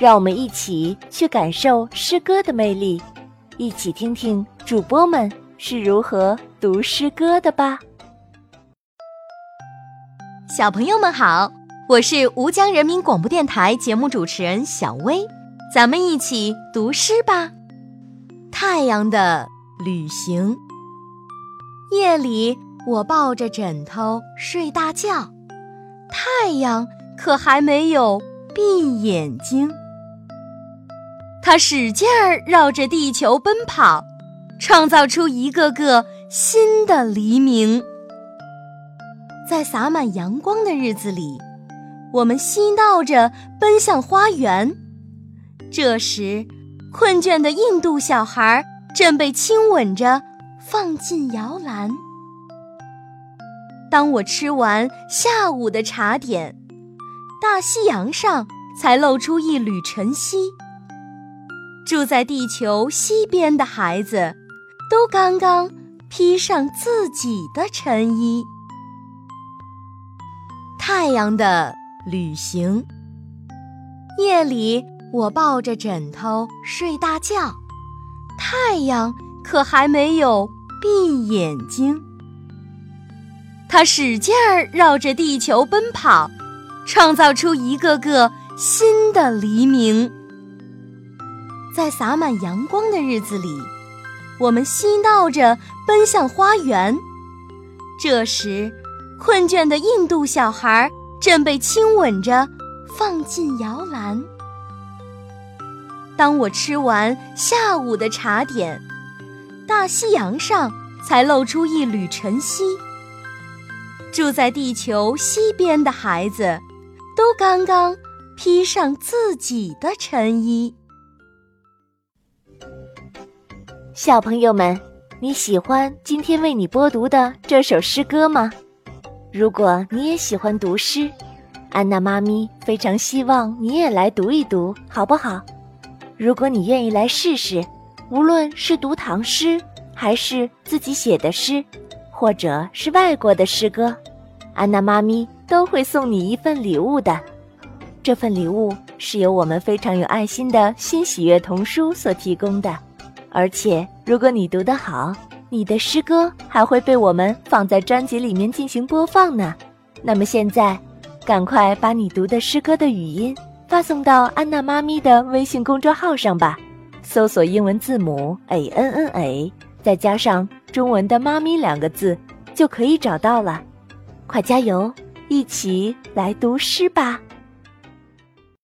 让我们一起去感受诗歌的魅力，一起听听主播们是如何读诗歌的吧。小朋友们好，我是吴江人民广播电台节目主持人小薇，咱们一起读诗吧。太阳的旅行，夜里我抱着枕头睡大觉，太阳可还没有。闭眼睛，它使劲儿绕着地球奔跑，创造出一个个新的黎明。在洒满阳光的日子里，我们嬉闹着奔向花园。这时，困倦的印度小孩正被亲吻着放进摇篮。当我吃完下午的茶点。大西洋上才露出一缕晨曦。住在地球西边的孩子，都刚刚披上自己的晨衣。太阳的旅行。夜里我抱着枕头睡大觉，太阳可还没有闭眼睛。它使劲儿绕着地球奔跑。创造出一个个新的黎明。在洒满阳光的日子里，我们嬉闹着奔向花园。这时，困倦的印度小孩正被亲吻着放进摇篮。当我吃完下午的茶点，大西洋上才露出一缕晨曦。住在地球西边的孩子。都刚刚披上自己的晨衣。小朋友们，你喜欢今天为你播读的这首诗歌吗？如果你也喜欢读诗，安娜妈咪非常希望你也来读一读，好不好？如果你愿意来试试，无论是读唐诗，还是自己写的诗，或者是外国的诗歌，安娜妈咪。都会送你一份礼物的，这份礼物是由我们非常有爱心的新喜悦童书所提供的，而且如果你读得好，你的诗歌还会被我们放在专辑里面进行播放呢。那么现在，赶快把你读的诗歌的语音发送到安娜妈咪的微信公众号上吧，搜索英文字母 a n n a，再加上中文的“妈咪”两个字，就可以找到了。快加油！一起来读诗吧。